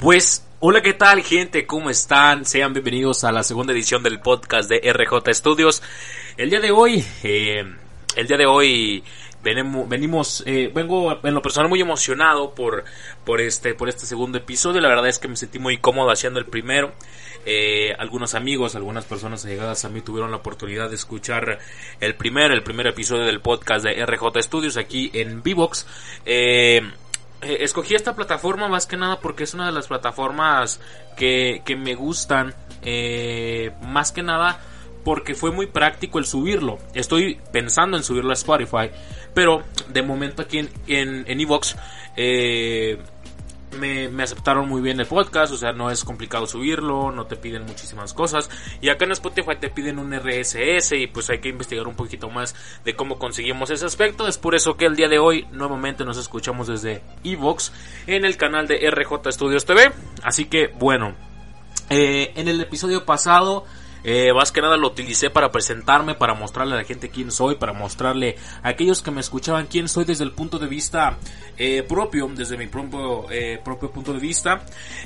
Pues, hola, ¿qué tal, gente? ¿Cómo están? Sean bienvenidos a la segunda edición del podcast de RJ Studios. El día de hoy, eh, el día de hoy venimos, venimos eh, vengo en lo personal muy emocionado por, por este, por este segundo episodio. La verdad es que me sentí muy cómodo haciendo el primero. Eh, algunos amigos, algunas personas allegadas a mí tuvieron la oportunidad de escuchar el primer, el primer episodio del podcast de RJ Studios aquí en Vivox. Eh, eh, escogí esta plataforma más que nada porque es una de las plataformas que, que me gustan. Eh, más que nada porque fue muy práctico el subirlo. Estoy pensando en subirlo a Spotify. Pero de momento aquí en, en, en Evox eh, me, me, aceptaron muy bien el podcast, o sea, no es complicado subirlo, no te piden muchísimas cosas. Y acá en Spotify te piden un RSS y pues hay que investigar un poquito más de cómo conseguimos ese aspecto. Es por eso que el día de hoy nuevamente nos escuchamos desde Evox en el canal de RJ Studios TV. Así que bueno, eh, en el episodio pasado eh, más que nada lo utilicé para presentarme, para mostrarle a la gente quién soy, para mostrarle a aquellos que me escuchaban quién soy desde el punto de vista eh, propio, desde mi propio, eh, propio punto de vista.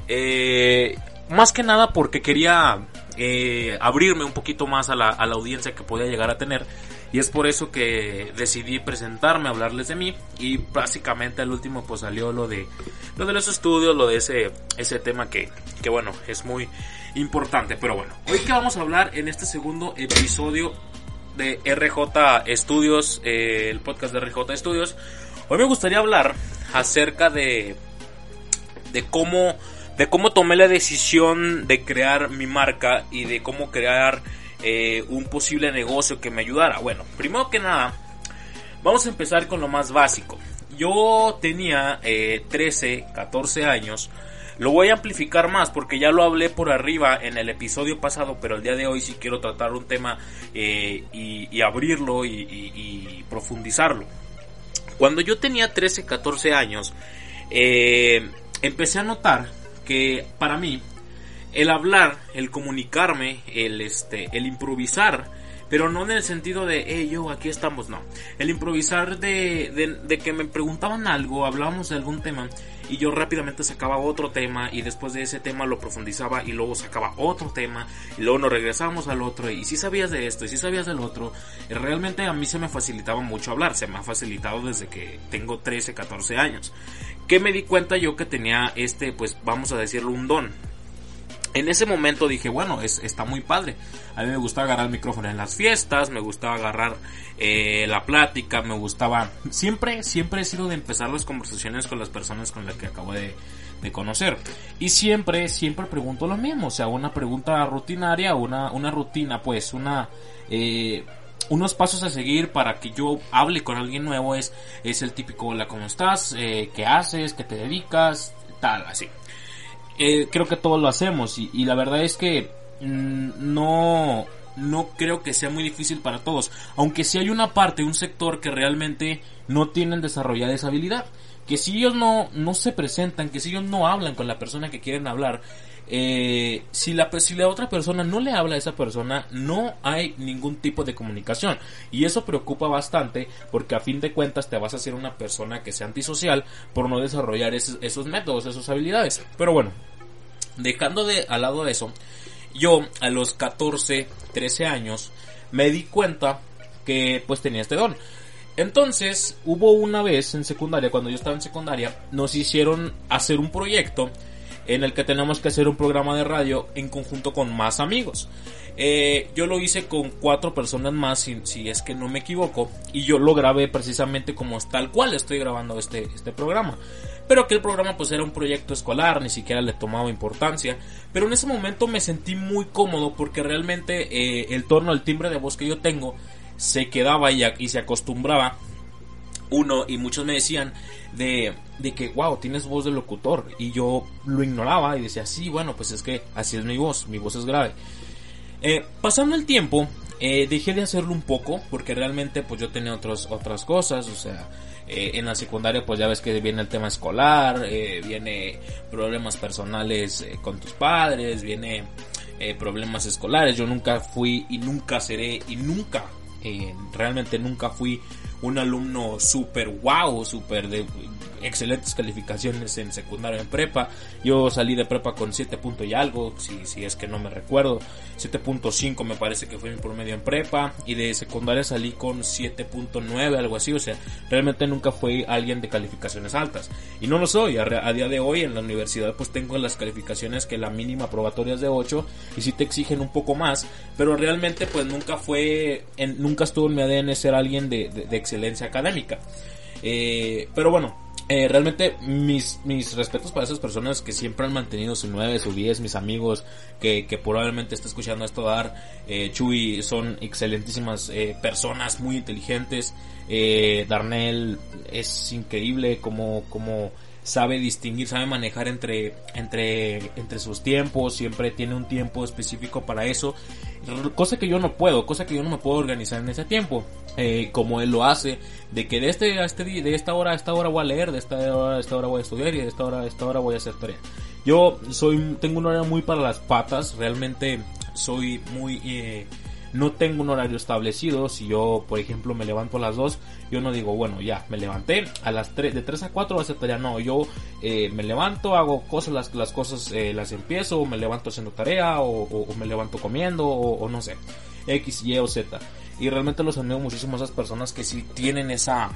Eh, más que nada porque quería abrirme un poquito más a la, a la audiencia que podía llegar a tener. Y es por eso que decidí presentarme, hablarles de mí. Y básicamente al último pues salió lo de lo de los estudios, lo de ese, ese tema que, que bueno, es muy importante. Pero bueno, hoy que vamos a hablar en este segundo episodio de RJ Studios, eh, el podcast de RJ Studios. Hoy me gustaría hablar acerca de, de cómo, de cómo tomé la decisión de crear mi marca y de cómo crear eh, un posible negocio que me ayudara. Bueno, primero que nada, vamos a empezar con lo más básico. Yo tenía eh, 13, 14 años. Lo voy a amplificar más porque ya lo hablé por arriba en el episodio pasado, pero el día de hoy sí quiero tratar un tema eh, y, abrirlo y, profundizarlo. Cuando yo tenía 13, 14 años, eh, empecé a notar que para mí el hablar, el comunicarme, el, este, el improvisar, pero no en el sentido de, hey, yo, aquí estamos, no. El improvisar de, de, que me preguntaban algo, hablábamos de algún tema, y yo rápidamente sacaba otro tema, y después de ese tema lo profundizaba, y luego sacaba otro tema, y luego nos regresábamos al otro, y si sabías de esto, y si sabías del otro, realmente a mí se me facilitaba mucho hablar, se me ha facilitado desde que tengo 13, 14 años. Que me di cuenta yo que tenía este, pues vamos a decirlo, un don en ese momento dije, bueno, es, está muy padre. A mí me gustaba agarrar el micrófono en las fiestas, me gustaba agarrar eh, la plática, me gustaba... Siempre, siempre he sido de empezar las conversaciones con las personas con las que acabo de, de conocer. Y siempre, siempre pregunto lo mismo, o sea, una pregunta rutinaria, una, una rutina, pues, una... Eh, unos pasos a seguir para que yo hable con alguien nuevo es, es el típico, hola, ¿cómo estás? Eh, ¿Qué haces? ¿Qué te dedicas? Tal, así eh, creo que todos lo hacemos y, y la verdad es que mmm, no no creo que sea muy difícil para todos. Aunque si hay una parte un sector que realmente no tienen desarrollada esa habilidad. Que si ellos no no se presentan que si ellos no hablan con la persona que quieren hablar eh, si, la, si la otra persona no le habla a esa persona, no hay ningún tipo de comunicación. Y eso preocupa bastante porque a fin de cuentas te vas a hacer una persona que sea antisocial por no desarrollar esos, esos métodos, esas habilidades. Pero bueno, dejando de al lado de eso, yo a los 14, 13 años me di cuenta que pues tenía este don. Entonces, hubo una vez en secundaria, cuando yo estaba en secundaria, nos hicieron hacer un proyecto en el que tenemos que hacer un programa de radio en conjunto con más amigos. Eh, yo lo hice con cuatro personas más, si, es que no me equivoco, y yo lo grabé precisamente como tal cual estoy grabando este, este programa. Pero que el programa pues era un proyecto escolar, ni siquiera le tomaba importancia. Pero en ese momento me sentí muy cómodo porque realmente eh, el tono, el timbre de voz que yo tengo se quedaba y se acostumbraba uno y muchos me decían de, de que, wow, tienes voz de locutor. Y yo lo ignoraba y decía, sí, bueno, pues es que así es mi voz, mi voz es grave. Eh, pasando el tiempo, eh, dejé de hacerlo un poco porque realmente pues yo tenía otras cosas, o sea, eh, en la secundaria pues ya ves que viene el tema escolar, eh, viene problemas personales con tus padres, viene problemas escolares, yo nunca fui y nunca seré y nunca, realmente nunca fui un alumno super wow, super de excelentes calificaciones en secundaria en prepa. Yo salí de prepa con 7 puntos y algo, si, si es que no me recuerdo. 7.5 me parece que fue mi promedio en prepa. Y de secundaria salí con 7.9, algo así. O sea, realmente nunca fui alguien de calificaciones altas. Y no lo soy. A, día de hoy en la universidad pues tengo las calificaciones que la mínima probatoria es de 8. Y si te exigen un poco más. Pero realmente pues nunca fue, en, nunca estuvo en mi ADN ser alguien de, excelencia académica. Eh, pero bueno, eh, realmente mis, mis respetos para esas personas que siempre han mantenido su 9, su 10, mis amigos que, que probablemente está escuchando esto dar, eh, Chuy son excelentísimas eh, personas, muy inteligentes, eh, Darnell es increíble como, como sabe distinguir, sabe manejar entre, entre, entre sus tiempos, siempre tiene un tiempo específico para eso, cosa que yo no puedo, cosa que yo no me puedo organizar en ese tiempo, eh, como él lo hace, de que de este a este de esta hora a esta hora voy a leer, de esta hora a esta hora voy a estudiar y de esta hora a esta hora voy a hacer tarea. Yo soy, tengo un horario muy para las patas, realmente soy muy, eh, no tengo un horario establecido. Si yo, por ejemplo, me levanto a las 2, yo no digo, bueno, ya, me levanté a las 3, de 3 a 4 va a tarea. No, yo eh, me levanto, hago cosas, las, las cosas eh, las empiezo, me levanto haciendo tarea, o, me levanto comiendo, o, no sé, X, Y o Z. Y realmente los admiro muchísimo a esas personas que sí tienen esa,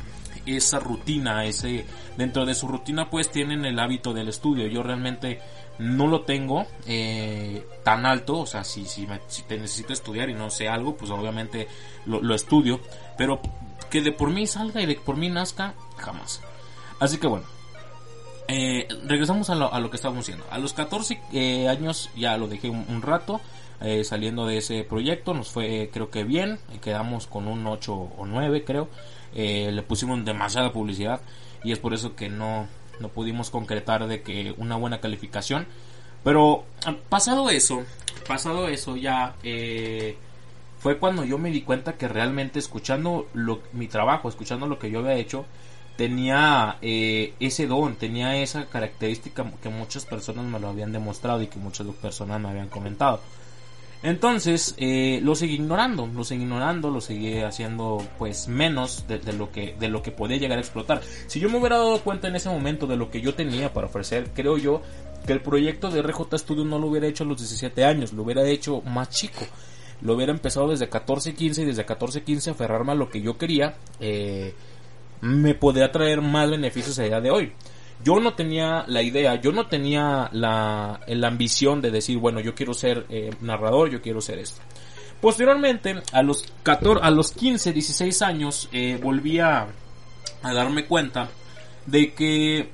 esa rutina, ese, dentro de su rutina pues tienen el hábito del estudio. Yo realmente no lo tengo eh, tan alto, o sea, si, si, te necesito estudiar y no sé algo, pues obviamente lo, estudio, pero que de por mí salga y de por mí nazca, jamás. Así que bueno, eh, regresamos a lo, a lo, que estábamos haciendo. A los 14 eh, años ya lo dejé un, rato. saliendo de ese proyecto nos fue creo que bien quedamos con un 8 o 9 creo le pusimos demasiada publicidad y es por eso que no no pudimos concretar de que una buena calificación. Pero ah, pasado eso, pasado eso ya eh, fue cuando yo me di cuenta que realmente escuchando lo, mi trabajo, escuchando lo que yo había hecho, tenía eh, ese don, tenía esa característica que muchas personas me lo habían demostrado y que muchas personas me habían comentado. Entonces eh, lo seguí ignorando, lo seguí ignorando, lo seguí haciendo pues menos de, lo que de lo que podía llegar a explotar. Si yo me hubiera dado cuenta en ese momento de lo que yo tenía para ofrecer, creo yo que el proyecto de RJ Studio no lo hubiera hecho a los 17 años, lo hubiera hecho más chico. Lo hubiera empezado desde 14, 15 y desde 14, 15 aferrarme a lo que yo quería. Eh, me podría traer más beneficios a día de hoy yo no tenía la idea, yo no tenía la, la ambición de decir, bueno, yo quiero ser eh, narrador, yo quiero ser esto. Posteriormente, a los, 14, a los 15, 16 años, eh, volví a, a darme cuenta de que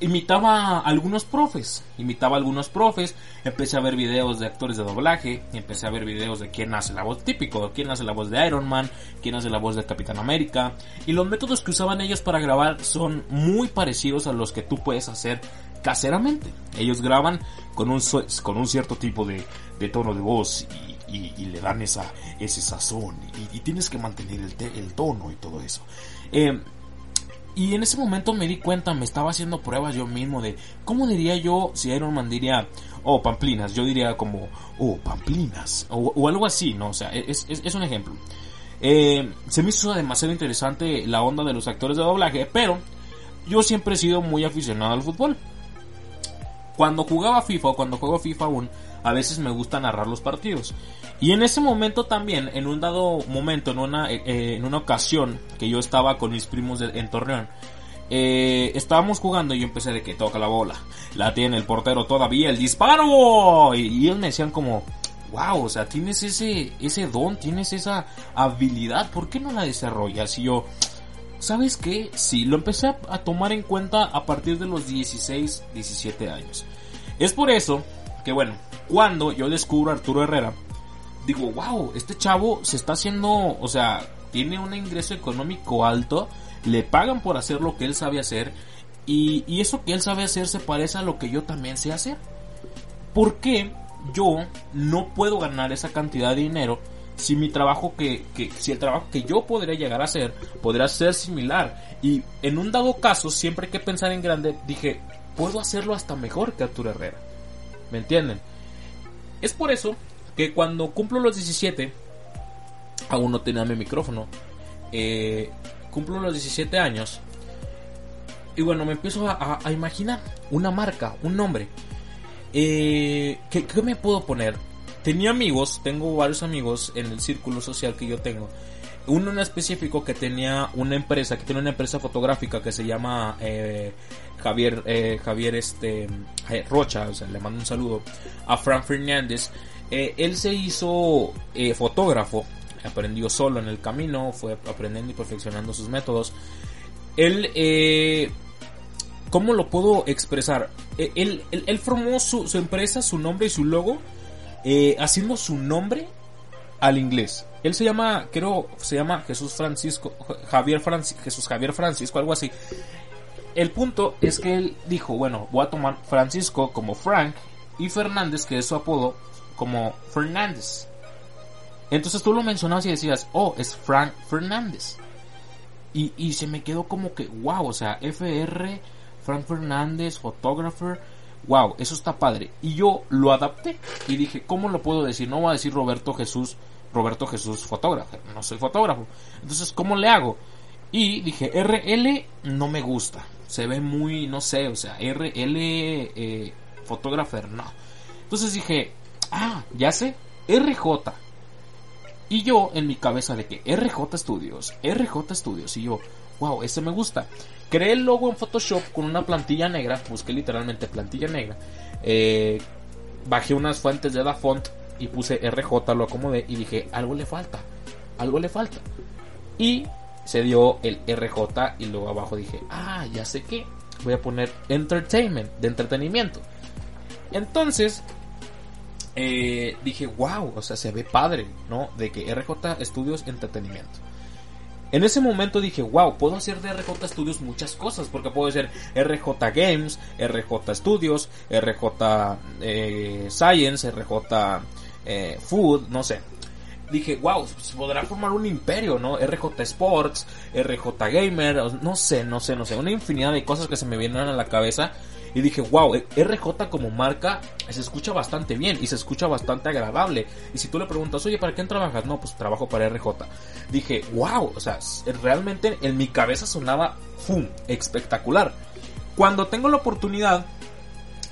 imitaba a algunos profes, imitaba a algunos profes, empecé a ver videos de actores de doblaje, empecé a ver videos de quién hace la voz típico, quién hace la voz de Iron Man, quién hace la voz de Capitán América, y los métodos que usaban ellos para grabar son muy parecidos a los que tú puedes hacer caseramente. Ellos graban con un, con un cierto tipo de, de tono de voz y, y, le dan esa, ese sazón y, tienes que mantener el, el, tono y todo eso. Eh, y en ese momento me di cuenta, me estaba haciendo pruebas yo mismo de cómo diría yo si Iron Man diría, oh, pamplinas, yo diría como, oh, pamplinas, o, algo así, ¿no? O sea, es, es, un ejemplo. Eh, se me hizo demasiado interesante la onda de los actores de doblaje, pero yo siempre he sido muy aficionado al fútbol. Cuando jugaba FIFA o cuando juego FIFA aún, a veces me gusta narrar los partidos. Y en ese momento también, en un dado momento, en una, eh, eh, en una ocasión que yo estaba con mis primos en Torreón, eh, estábamos jugando y yo empecé de que toca la bola, la tiene el portero todavía, el disparo. Y, ellos me decían como, wow, o sea, tienes ese, ese don, tienes esa habilidad, ¿por qué no la desarrollas? Y yo, ¿sabes qué? Sí, lo empecé a, tomar en cuenta a partir de los 16, 17 años. Es por eso que bueno, cuando yo descubro a Arturo Herrera, digo, wow, este chavo se está haciendo, o sea, tiene un ingreso económico alto, le pagan por hacer lo que él sabe hacer, y, y eso que él sabe hacer se parece a lo que yo también sé hacer. ¿Por qué yo no puedo ganar esa cantidad de dinero si mi trabajo que, que, si el trabajo que yo podría llegar a hacer podría ser similar y en un dado caso siempre que pensar en grande dije puedo hacerlo hasta mejor que Arturo Herrera ¿me entienden? es por eso que cuando cumplo los 17, aún no tenía mi micrófono, eh, cumplo los 17 años, Y bueno, me empiezo a, imaginar una marca, un nombre. Eh, ¿qué, ¿Qué me puedo poner? Tenía amigos, tengo varios amigos en el círculo social que yo tengo uno en específico que tenía una empresa, que tiene una empresa fotográfica que se llama eh, Javier, eh, Javier este, eh, Rocha, o sea, le mando un saludo a Frank Fernández. él se hizo fotógrafo, aprendió solo en el camino, fue aprendiendo y perfeccionando sus métodos. Él, ¿cómo lo puedo expresar? Él, formó su, empresa, su nombre y su logo, haciendo su nombre al inglés. Él se llama, creo, se llama Jesús Francisco, Javier Francisco, Jesús Javier Francisco, algo así. El punto es que él dijo, bueno, voy a tomar Francisco como Frank y Fernández, que es su apodo, como Fernández. Entonces tú lo mencionabas y decías, oh, es Frank Fernández. Y, y se me quedó como que, wow, o sea, FR, Frank Fernández, photographer, wow, eso está padre. Y yo lo adapté y dije, ¿cómo lo puedo decir? No voy a decir Roberto Jesús Roberto Jesús fotógrafo, no soy fotógrafo. Entonces, ¿cómo le hago? Y dije, RL no me gusta, se ve muy, no sé, o sea, RL eh, fotógrafo, no. Entonces dije, ah, ya sé, RJ. Y yo en mi cabeza de que RJ Studios, RJ Studios, y yo, wow, ese me gusta. Creé el logo en Photoshop con una plantilla negra, busqué literalmente plantilla negra. Eh, bajé unas fuentes de la font y puse RJ, lo acomodé y dije, algo le falta, algo le falta. Y se dio el RJ y luego abajo dije, ah, ya sé qué, voy a poner entertainment, de entretenimiento. Entonces, eh, dije, wow, o sea, se ve padre, ¿no? De que RJ Studios Entretenimiento. En ese momento dije, wow, puedo hacer de RJ Studios muchas cosas, porque puedo hacer RJ Games, RJ Studios, RJ eh, Science, RJ eh, food, no sé. Dije, wow, se podrá formar un imperio, ¿no? RJ Sports, RJ Gamer, no sé, no sé, no sé. Una infinidad de cosas que se me vienen a la cabeza. Y dije, wow, RJ como marca se escucha bastante bien y se escucha bastante agradable. Y si tú le preguntas, oye, ¿para quién trabajas? No, pues trabajo para RJ. Dije, wow, o sea, realmente en mi cabeza sonaba, ¡fum!, espectacular. Cuando tengo la oportunidad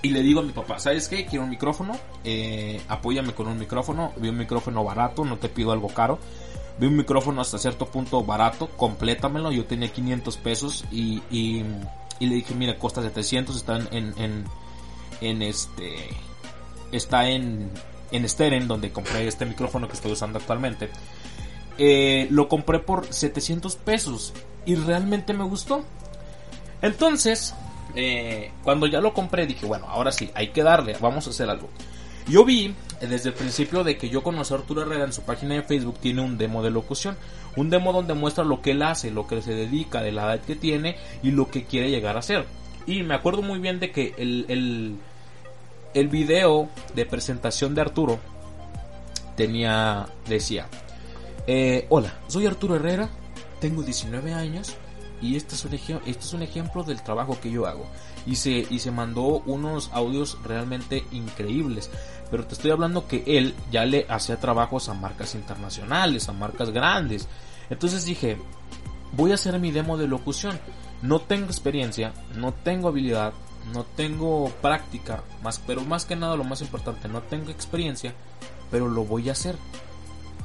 y le digo a mi papá, ¿sabes qué? Quiero un micrófono, eh, apóyame con un micrófono, vi un micrófono barato, no te pido algo caro. Vi un micrófono hasta cierto punto barato, complétamelo, yo tenía 500 pesos y, le dije, mira, cuesta 700, está en, en, en, este, está en, en Steren, donde compré este micrófono que estoy usando actualmente. Eh, lo compré por 700 pesos y realmente me gustó. Entonces, eh, cuando ya lo compré dije, bueno, ahora sí, hay que darle, vamos a hacer algo. Yo vi eh, desde el principio de que yo conocí a Arturo Herrera en su página de Facebook, tiene un demo de locución. Un demo donde muestra lo que él hace, lo que se dedica, de la edad que tiene y lo que quiere llegar a ser. Y me acuerdo muy bien de que el, el, video de presentación de Arturo tenía, decía, eh, hola, soy Arturo Herrera, tengo 19 años y este es un, este es un ejemplo del trabajo que yo hago. Y se, y se mandó unos audios realmente increíbles. Pero te estoy hablando que él ya le hacía trabajos a marcas internacionales, a marcas grandes. Entonces dije, voy a hacer mi demo de locución. No tengo experiencia, no tengo habilidad, no tengo práctica, más, pero más que nada lo más importante, no tengo experiencia, pero lo voy a hacer.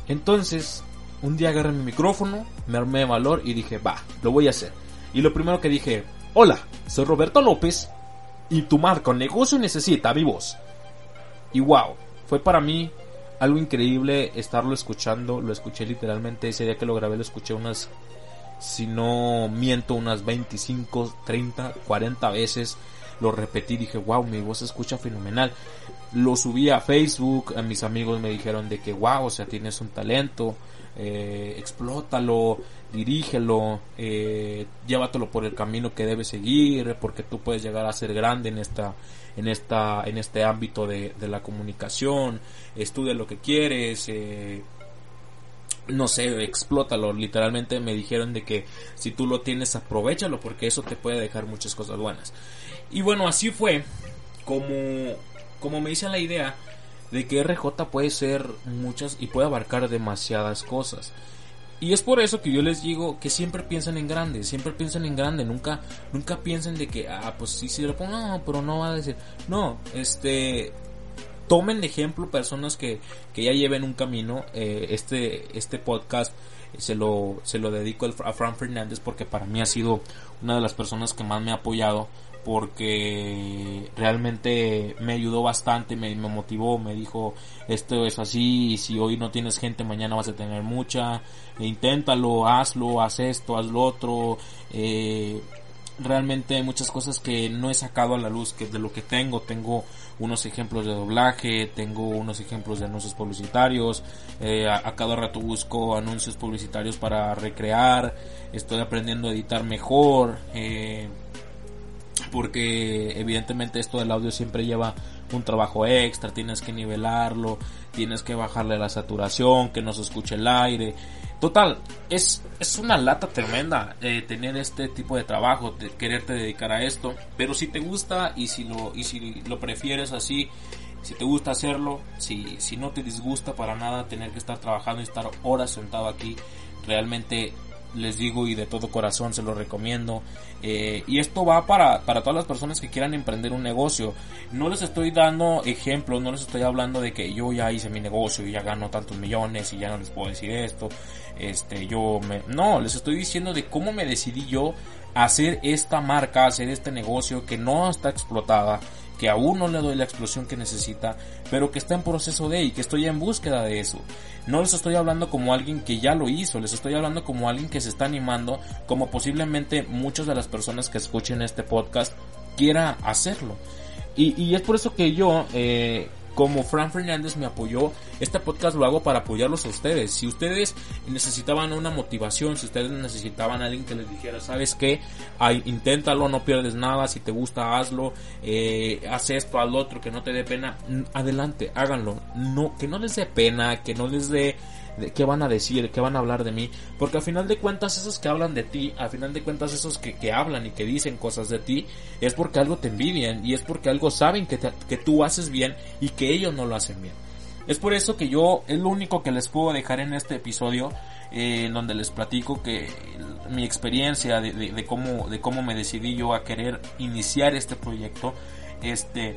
Entonces un día agarré mi micrófono, me armé de valor y dije, va, lo voy a hacer. Y lo primero que dije, hola, soy Roberto López y tu marca o negocio necesita mi voz. Y wow, fue para mí algo increíble estarlo escuchando, lo escuché literalmente, ese día que lo grabé lo escuché unas, si no miento, unas 25, 30, 40 veces. Lo repetí, dije, wow, mi voz se escucha fenomenal. Lo subí a Facebook, a mis amigos me dijeron de que wow, o sea, tienes un talento eh, explótalo, dirígelo, eh, llévatelo por el camino que debes seguir, porque tú puedes llegar a ser grande en esta, en esta, en este ámbito de, la comunicación, estudia lo que quieres, eh, no sé, explótalo. Literalmente me dijeron de que si tú lo tienes, aprovechalo porque eso te puede dejar muchas cosas buenas. Y bueno, así fue como, como me hice la idea de que RJ puede ser muchas y puede abarcar demasiadas cosas. Y es por eso que yo les digo que siempre piensen en grande, siempre piensen en grande, nunca, nunca piensen de que, ah, pues sí, sí, lo pongo, no, pero no va a decir, no, este, tomen de ejemplo personas que, que ya lleven un camino, eh, este, este podcast se lo, se lo dedico a Fran Fernández porque para mí ha sido una de las personas que más me ha apoyado porque realmente me ayudó bastante, me, motivó, me dijo esto es así si hoy no tienes gente mañana vas a tener mucha, e inténtalo, hazlo, haz esto, haz lo otro, eh, realmente muchas cosas que no he sacado a la luz que de lo que tengo, tengo unos ejemplos de doblaje, tengo unos ejemplos de anuncios publicitarios, eh, a, a, cada rato busco anuncios publicitarios para recrear, estoy aprendiendo a editar mejor, eh, porque evidentemente esto del audio siempre lleva un trabajo extra, tienes que nivelarlo, tienes que bajarle la saturación, que no se escuche el aire. Total, es, es una lata tremenda eh, tener este tipo de trabajo, quererte dedicar a esto, pero si te gusta y si lo, y si lo prefieres así, si te gusta hacerlo, si, si no te disgusta para nada tener que estar trabajando y estar horas sentado aquí, realmente les digo y de todo corazón se lo recomiendo. Eh, y esto va para, para todas las personas que quieran emprender un negocio. No les estoy dando ejemplos, no les estoy hablando de que yo ya hice mi negocio y ya gano tantos millones y ya no les puedo decir esto. Este, yo me, no, les estoy diciendo de cómo me decidí yo hacer esta marca, hacer este negocio que no está explotada que aún no le doy la explosión que necesita, pero que está en proceso de y que estoy en búsqueda de eso. No les estoy hablando como alguien que ya lo hizo, les estoy hablando como alguien que se está animando, como posiblemente muchas de las personas que escuchen este podcast quiera hacerlo. Y, es por eso que yo, eh, como Fran Fernández me apoyó, este podcast lo hago para apoyarlos a ustedes. Si ustedes necesitaban una motivación, si ustedes necesitaban a alguien que les dijera, sabes qué, Ay, inténtalo, no pierdes nada, si te gusta hazlo, eh, haz esto, lo otro, que no te dé pena, adelante, háganlo. No, que no les dé pena, que no les dé qué van a decir, qué van a hablar de mí, porque al final de cuentas esos que hablan de ti, al final de cuentas esos que, que hablan y que dicen cosas de ti, es porque algo te envidian y es porque algo saben que, que tú haces bien y que ellos no lo hacen bien. Es por eso que yo es lo único que les puedo dejar en este episodio, eh, donde les platico que mi experiencia de, de, de, cómo de cómo me decidí yo a querer iniciar este proyecto, este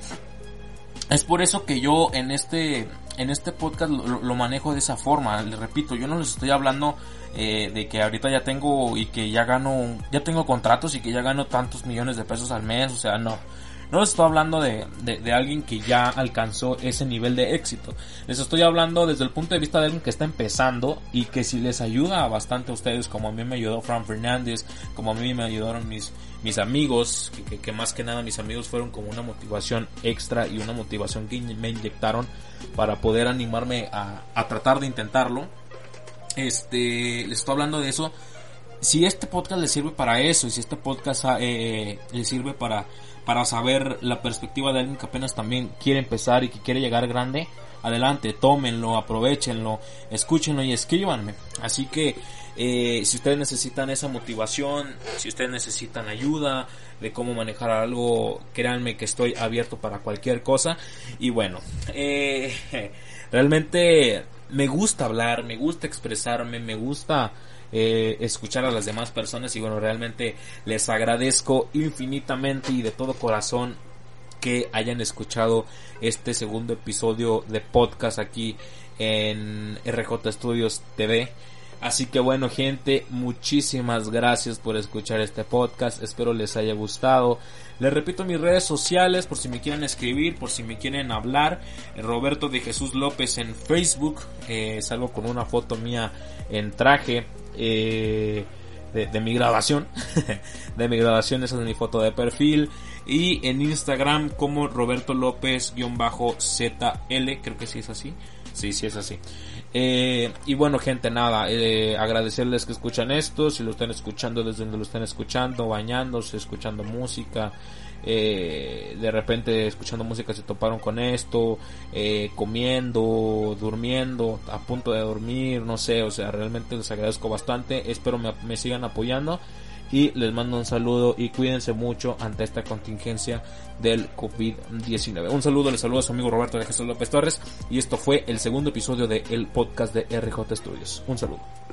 es por eso que yo en este en este podcast lo, manejo de esa forma. Les repito, yo no les estoy hablando eh, de que ahorita ya tengo y que ya gano, ya tengo contratos y que ya gano tantos millones de pesos al mes. O sea, no. No les estoy hablando de, de, de, alguien que ya alcanzó ese nivel de éxito. Les estoy hablando desde el punto de vista de alguien que está empezando y que si les ayuda bastante a ustedes, como a mí me ayudó Fran Fernández, como a mí me ayudaron mis, mis amigos, que, más que nada mis amigos fueron como una motivación extra y una motivación que me inyectaron para poder animarme a, a tratar de intentarlo. Este, les estoy hablando de eso. Si este podcast les sirve para eso y si este podcast eh, les sirve para para saber la perspectiva de alguien que apenas también quiere empezar y que quiere llegar grande, adelante, tómenlo, aprovechenlo, escúchenlo y escríbanme. Así que eh, si ustedes necesitan esa motivación, si ustedes necesitan ayuda de cómo manejar algo, créanme que estoy abierto para cualquier cosa. Y bueno, eh, realmente me gusta hablar, me gusta expresarme, me gusta eh, escuchar a las demás personas y bueno, realmente les agradezco infinitamente y de todo corazón que hayan escuchado este segundo episodio de podcast aquí en RJ Studios TV. Así que bueno gente, muchísimas gracias por escuchar este podcast, espero les haya gustado. Les repito mis redes sociales por si me quieren escribir, por si me quieren hablar. Roberto de Jesús López en Facebook, eh, salgo con una foto mía en traje eh, de, de, mi grabación. de mi grabación, esa es mi foto de perfil. Y en Instagram como Roberto López-ZL, creo que sí es así. Sí, sí es así. Eh, y bueno, gente, nada, eh, agradecerles que escuchan esto, si lo están escuchando desde donde lo están escuchando, bañándose, escuchando música, eh, de repente escuchando música se toparon con esto, eh, comiendo, durmiendo, a punto de dormir, no sé, o sea, realmente les agradezco bastante, espero me, me sigan apoyando y les mando un saludo y cuídense mucho ante esta contingencia del COVID-19. Un saludo, les saludo a su amigo Roberto de Jesús López Torres y esto fue el segundo episodio del el podcast de RJ Studios. Un saludo.